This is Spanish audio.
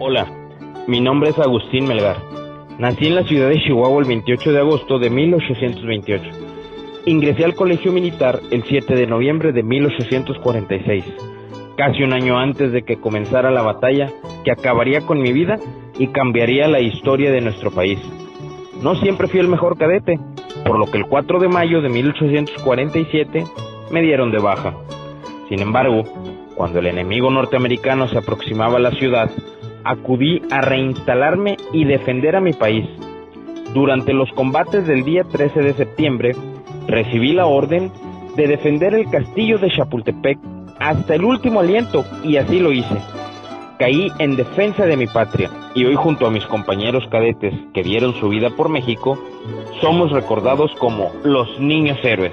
Hola, mi nombre es Agustín Melgar. Nací en la ciudad de Chihuahua el 28 de agosto de 1828. Ingresé al colegio militar el 7 de noviembre de 1846, casi un año antes de que comenzara la batalla que acabaría con mi vida y cambiaría la historia de nuestro país. No siempre fui el mejor cadete, por lo que el 4 de mayo de 1847 me dieron de baja. Sin embargo, cuando el enemigo norteamericano se aproximaba a la ciudad, acudí a reinstalarme y defender a mi país. Durante los combates del día 13 de septiembre, recibí la orden de defender el castillo de Chapultepec hasta el último aliento y así lo hice. Caí en defensa de mi patria y hoy junto a mis compañeros cadetes que dieron su vida por México, somos recordados como los niños héroes.